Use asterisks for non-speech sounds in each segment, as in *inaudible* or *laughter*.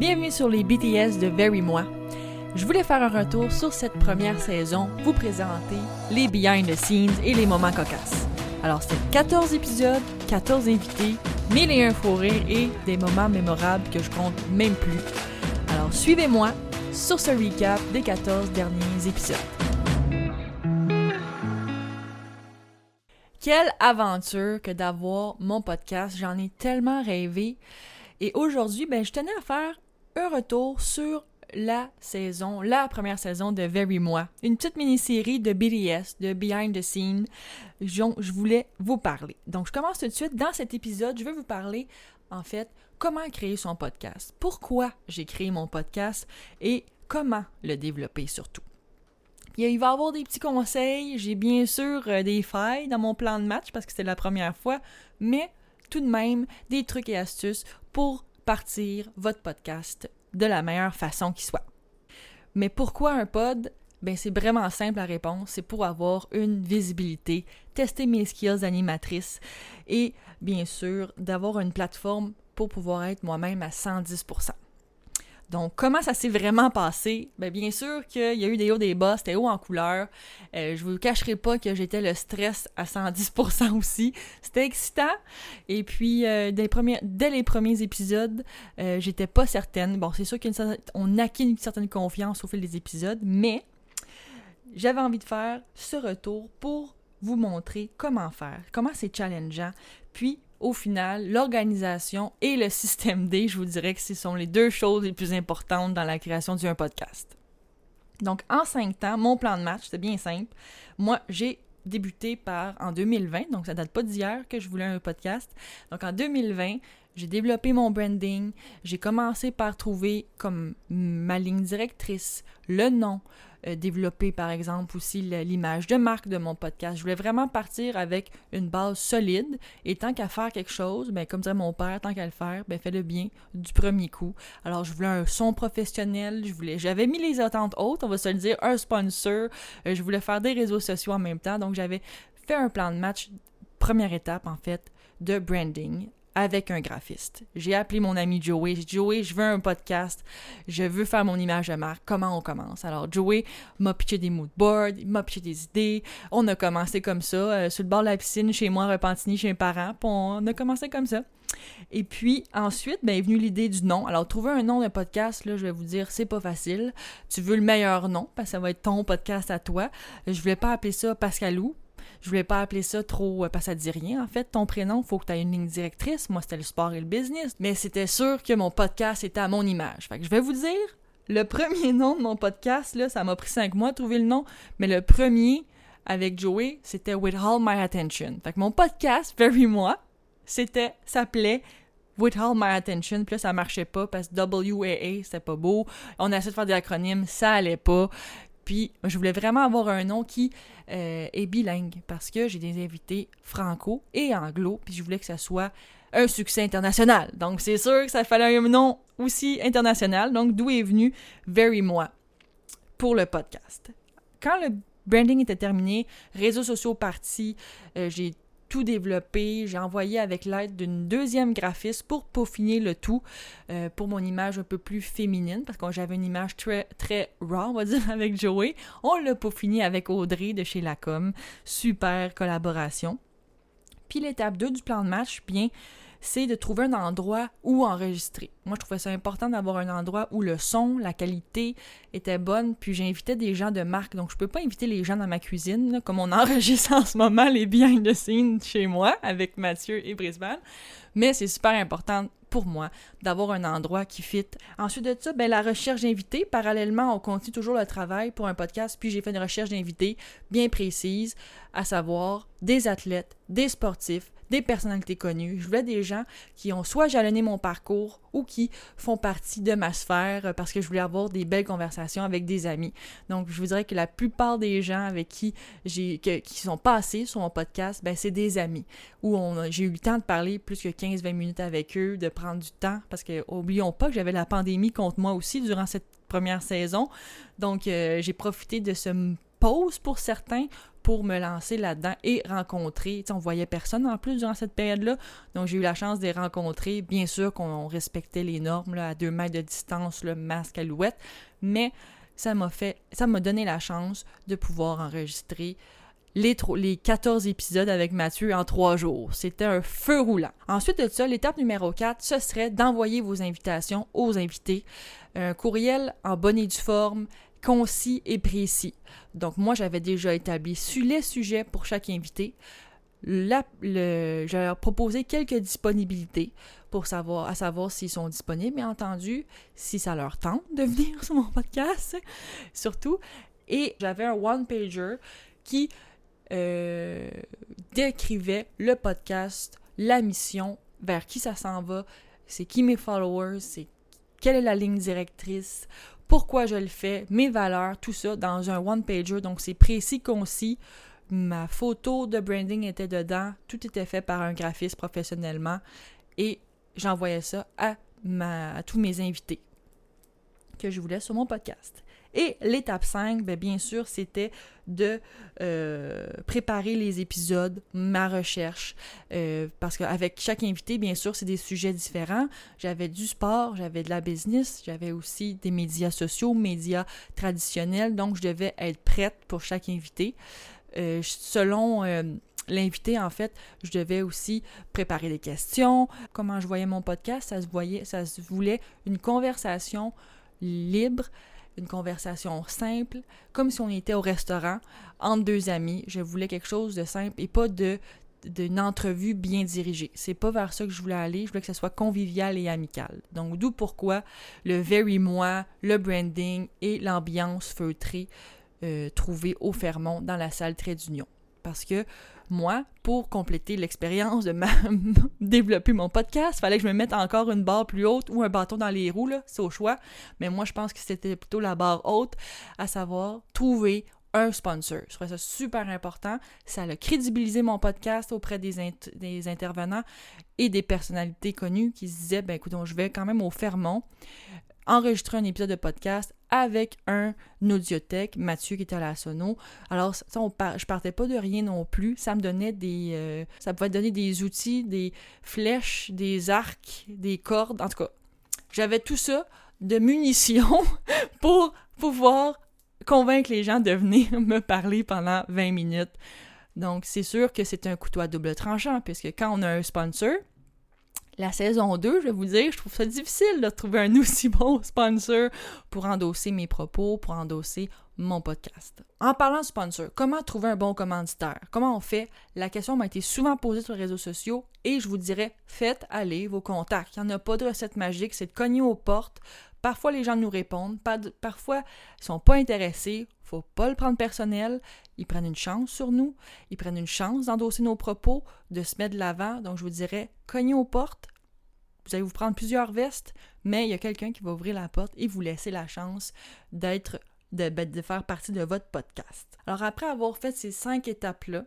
Bienvenue sur les BTS de Very Moi. Je voulais faire un retour sur cette première saison, vous présenter les behind the scenes et les moments cocasses. Alors, c'est 14 épisodes, 14 invités, mille et un faux rires et des moments mémorables que je compte même plus. Alors, suivez-moi sur ce recap des 14 derniers épisodes. Quelle aventure que d'avoir mon podcast, j'en ai tellement rêvé. Et aujourd'hui, ben, je tenais à faire un retour sur la saison, la première saison de Very Moi. Une petite mini-série de BDS, de Behind the Scene, dont je voulais vous parler. Donc, je commence tout de suite. Dans cet épisode, je vais vous parler, en fait, comment créer son podcast, pourquoi j'ai créé mon podcast et comment le développer surtout. Il va y avoir des petits conseils. J'ai bien sûr euh, des failles dans mon plan de match parce que c'est la première fois, mais tout de même des trucs et astuces pour partir votre podcast de la meilleure façon qui soit. Mais pourquoi un pod? Ben c'est vraiment simple la réponse, c'est pour avoir une visibilité, tester mes skills d'animatrice et bien sûr d'avoir une plateforme pour pouvoir être moi-même à 110%. Donc, comment ça s'est vraiment passé? Bien, bien sûr qu'il y a eu des hauts, des bas, c'était haut en couleur. Euh, je vous cacherai pas que j'étais le stress à 110% aussi. C'était excitant. Et puis, euh, dès, les premiers, épisodes, euh, j'étais pas certaine. Bon, c'est sûr qu'on acquis une certaine confiance au fil des épisodes, mais j'avais envie de faire ce retour pour vous montrer comment faire, comment c'est challengeant, puis au final, l'organisation et le système D, je vous dirais que ce sont les deux choses les plus importantes dans la création d'un podcast. Donc, en cinq temps, mon plan de match, c'est bien simple. Moi, j'ai débuté par en 2020, donc ça date pas d'hier que je voulais un podcast. Donc, en 2020, j'ai développé mon branding. J'ai commencé par trouver comme ma ligne directrice le nom, euh, développer par exemple aussi l'image de marque de mon podcast. Je voulais vraiment partir avec une base solide et tant qu'à faire quelque chose, ben, comme dirait mon père, tant qu'à le faire, ben, fais-le bien du premier coup. Alors je voulais un son professionnel, je voulais, j'avais mis les attentes hautes, on va se le dire, un sponsor, euh, je voulais faire des réseaux sociaux en même temps, donc j'avais fait un plan de match, première étape en fait, de branding avec un graphiste. J'ai appelé mon ami Joey. J'ai dit Joey, je veux un podcast. Je veux faire mon image de marque. Comment on commence? Alors, Joey m'a pitché des mood boards, il m'a pitché des idées. On a commencé comme ça, euh, sur le bord de la piscine, chez moi, à Repentigny, chez mes parents. Puis on a commencé comme ça. Et puis ensuite, ben, est venue l'idée du nom. Alors, trouver un nom de podcast, là, je vais vous dire, c'est pas facile. Tu veux le meilleur nom, parce que ça va être ton podcast à toi. Je voulais pas appeler ça Pascalou, je voulais pas appeler ça trop euh, parce que ça dit rien. En fait, ton prénom, faut que tu aies une ligne directrice. Moi, c'était le sport et le business. Mais c'était sûr que mon podcast était à mon image. Fait que je vais vous dire, le premier *laughs* nom de mon podcast, là, ça m'a pris cinq mois de trouver le nom. Mais le premier, avec Joey, c'était With All My Attention. Fait que mon podcast, *laughs* Very Moi, c'était, s'appelait With All My Attention. Puis là, ça marchait pas parce que WAA, c'était pas beau. On a essayé de faire des acronymes, ça allait pas. Puis je voulais vraiment avoir un nom qui euh, est bilingue parce que j'ai des invités franco et anglo, puis je voulais que ça soit un succès international. Donc c'est sûr que ça fallait un nom aussi international. Donc d'où est venu Very Moi pour le podcast. Quand le branding était terminé, réseaux sociaux partis, euh, j'ai tout développé. J'ai envoyé avec l'aide d'une deuxième graphiste pour peaufiner le tout euh, pour mon image un peu plus féminine parce que j'avais une image très, très raw, on va dire, *laughs* avec Joey. On l'a peaufiné avec Audrey de chez Lacom. Super collaboration. Puis l'étape 2 du plan de match, bien, c'est de trouver un endroit où enregistrer. Moi, je trouvais ça important d'avoir un endroit où le son, la qualité était bonne, puis j'invitais des gens de marque. Donc, je peux pas inviter les gens dans ma cuisine, comme on *laughs* enregistre en ce moment les behind the scenes chez moi avec Mathieu et Brisbane. Mais c'est super important pour moi d'avoir un endroit qui fit. Ensuite de ça, ben, la recherche d'invités. Parallèlement, on continue toujours le travail pour un podcast, puis j'ai fait une recherche d'invités bien précise, à savoir des athlètes, des sportifs, des personnalités connues. Je voulais des gens qui ont soit jalonné mon parcours ou qui font partie de ma sphère euh, parce que je voulais avoir des belles conversations avec des amis. Donc, je vous dirais que la plupart des gens avec qui j'ai qui sont passés sur mon podcast, ben c'est des amis où j'ai eu le temps de parler plus que 15-20 minutes avec eux, de du temps parce que oublions pas que j'avais la pandémie contre moi aussi durant cette première saison. Donc, euh, j'ai profité de ce pause pour certains pour me lancer là-dedans et rencontrer. T'sais, on voyait personne en plus durant cette période-là, donc j'ai eu la chance de les rencontrer. Bien sûr qu'on respectait les normes à deux mètres de distance, le masque, alouette, mais ça m'a fait, ça m'a donné la chance de pouvoir enregistrer les, les 14 épisodes avec Mathieu en trois jours. C'était un feu roulant. Ensuite de ça, l'étape numéro 4, ce serait d'envoyer vos invitations aux invités. Un courriel en bonne et due forme, concis et précis. Donc moi, j'avais déjà établi sur les sujets pour chaque invité. La, le, je leur proposé quelques disponibilités pour savoir, à savoir s'ils sont disponibles, bien entendu, si ça leur tente de venir sur mon podcast, surtout. Et j'avais un one-pager qui euh, décrivait le podcast, la mission, vers qui ça s'en va, c'est qui mes followers, c'est quelle est la ligne directrice, pourquoi je le fais, mes valeurs, tout ça dans un one-pager. Donc c'est précis, concis. Ma photo de branding était dedans. Tout était fait par un graphiste professionnellement. Et j'envoyais ça à, tous mes invités que je voulais sur mon podcast. Et l'étape 5, bien, bien sûr, c'était de euh, préparer les épisodes, ma recherche, euh, parce qu'avec chaque invité, bien sûr, c'est des sujets différents. J'avais du sport, j'avais de la business, j'avais aussi des médias sociaux, médias traditionnels, donc je devais être prête pour chaque invité. Euh, selon l'invité, en fait, je devais aussi préparer des questions. Comment je voyais mon podcast, ça se voyait, ça se voulait une conversation libre, une conversation simple, comme si on était au restaurant entre deux amis. Je voulais quelque chose de simple et pas de d'une entrevue bien dirigée. C'est pas vers ça que je voulais aller, je voulais que ce soit convivial et amical. Donc d'où pourquoi le very moi, le branding et l'ambiance feutrée euh, trouvée au Fermont dans la salle Trait d'Union. Parce que moi, pour compléter l'expérience de *laughs* développer mon podcast, il fallait que je me mette encore une barre plus haute ou un bâton dans les roues, c'est au choix. Mais moi, je pense que c'était plutôt la barre haute, à savoir trouver un sponsor. Je trouvais ça super important. Ça a crédibilisé mon podcast auprès des, des intervenants et des personnalités connues qui se disaient, ben écoute, je vais quand même au Fermont enregistrer un épisode de podcast avec un audiothèque, Mathieu qui était à la sono. Alors, ça, on je partais pas de rien non plus. Ça me donnait des... Euh, ça pouvait donner des outils, des flèches, des arcs, des cordes. En tout cas, j'avais tout ça de munitions *laughs* pour pouvoir convaincre les gens de venir *laughs* me parler pendant 20 minutes. Donc, c'est sûr que c'est un couteau à double tranchant, puisque quand on a un sponsor, la saison 2, je vais vous dire, je trouve ça difficile de trouver un *laughs* aussi bon sponsor pour endosser mes propos, pour endosser mon podcast. En parlant de sponsor, comment trouver un bon commanditaire? Comment on fait? La question m'a été souvent posée sur les réseaux sociaux et je vous dirais, faites aller vos contacts. Il n'y en a pas de recette magique, c'est de cogner aux portes. Parfois, les gens nous répondent, parfois, ils sont pas intéressés, faut pas le prendre personnel. Ils prennent une chance sur nous, ils prennent une chance d'endosser nos propos, de se mettre de l'avant. Donc, je vous dirais, cognez aux portes. Vous allez vous prendre plusieurs vestes, mais il y a quelqu'un qui va ouvrir la porte et vous laisser la chance d'être, de, ben, de faire partie de votre podcast. Alors, après avoir fait ces cinq étapes-là,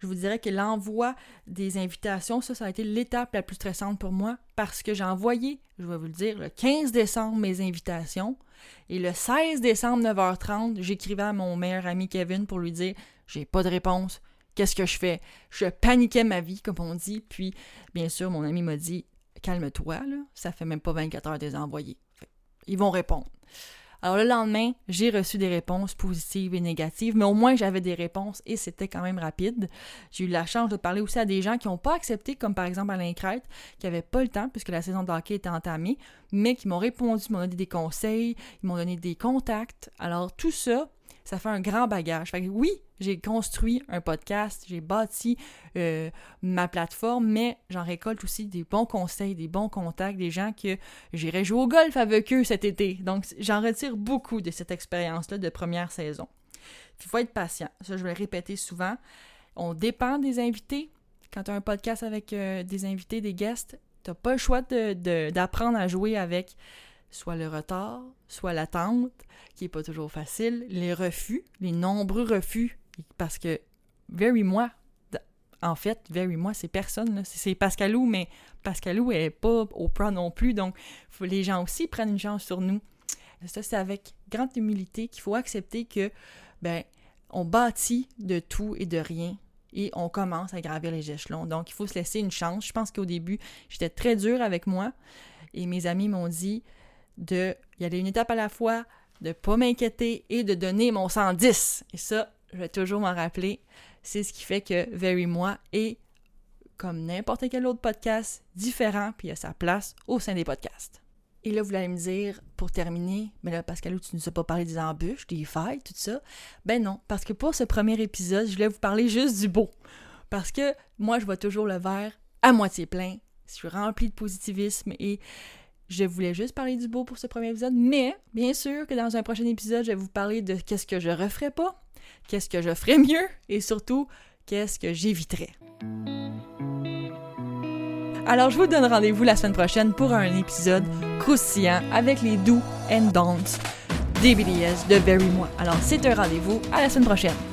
je vous dirais que l'envoi des invitations, ça, ça a été l'étape la plus stressante pour moi parce que j'ai envoyé, je vais vous le dire, le 15 décembre mes invitations et le 16 décembre 9h30, j'écrivais à mon meilleur ami Kevin pour lui dire j'ai pas de réponse, qu'est-ce que je fais? Je paniquais ma vie, comme on dit. Puis, bien sûr, mon ami m'a dit calme-toi, là, ça fait même pas 24 heures des envoyés. Ils vont répondre. Alors le lendemain, j'ai reçu des réponses positives et négatives, mais au moins j'avais des réponses et c'était quand même rapide. J'ai eu la chance de parler aussi à des gens qui n'ont pas accepté, comme par exemple Alain Crête, qui n'avait pas le temps puisque la saison de hockey était entamée, mais qui m'ont répondu, m'ont donné des conseils, ils m'ont donné des contacts. Alors tout ça, ça fait un grand bagage. Fait que oui, j'ai construit un podcast, j'ai bâti euh, ma plateforme, mais j'en récolte aussi des bons conseils, des bons contacts, des gens que j'irai jouer au golf avec eux cet été. Donc, j'en retire beaucoup de cette expérience-là de première saison. Il faut être patient. Ça, je vais le répéter souvent. On dépend des invités. Quand tu as un podcast avec euh, des invités, des guests, tu n'as pas le choix d'apprendre à jouer avec soit le retard, soit l'attente, qui n'est pas toujours facile, les refus, les nombreux refus, parce que Very Moi, en fait, Very Moi, c'est personne, c'est Pascalou, mais Pascalou n'est pas au pro non plus, donc les gens aussi prennent une chance sur nous. Ça, c'est avec grande humilité qu'il faut accepter que, ben, on bâtit de tout et de rien et on commence à gravir les échelons. Donc, il faut se laisser une chance. Je pense qu'au début, j'étais très dure avec moi et mes amis m'ont dit de y aller une étape à la fois, de pas m'inquiéter et de donner mon 110. Et ça, je vais toujours m'en rappeler. C'est ce qui fait que Very Moi est comme n'importe quel autre podcast différent, puis il a sa place au sein des podcasts. Et là, vous allez me dire, pour terminer, mais là, Pascal, tu ne nous as pas parlé des embûches, des failles, tout ça. Ben non, parce que pour ce premier épisode, je voulais vous parler juste du beau. Parce que moi, je vois toujours le verre à moitié plein. Je suis remplie de positivisme et je voulais juste parler du beau pour ce premier épisode. Mais, bien sûr que dans un prochain épisode, je vais vous parler de qu'est-ce que je referais pas, qu'est-ce que je ferais mieux et surtout, qu'est-ce que j'éviterais. Alors, je vous donne rendez-vous la semaine prochaine pour un épisode croustillant avec les doux and don'ts des BDS de Very Moi. Alors, c'est un rendez-vous. À la semaine prochaine.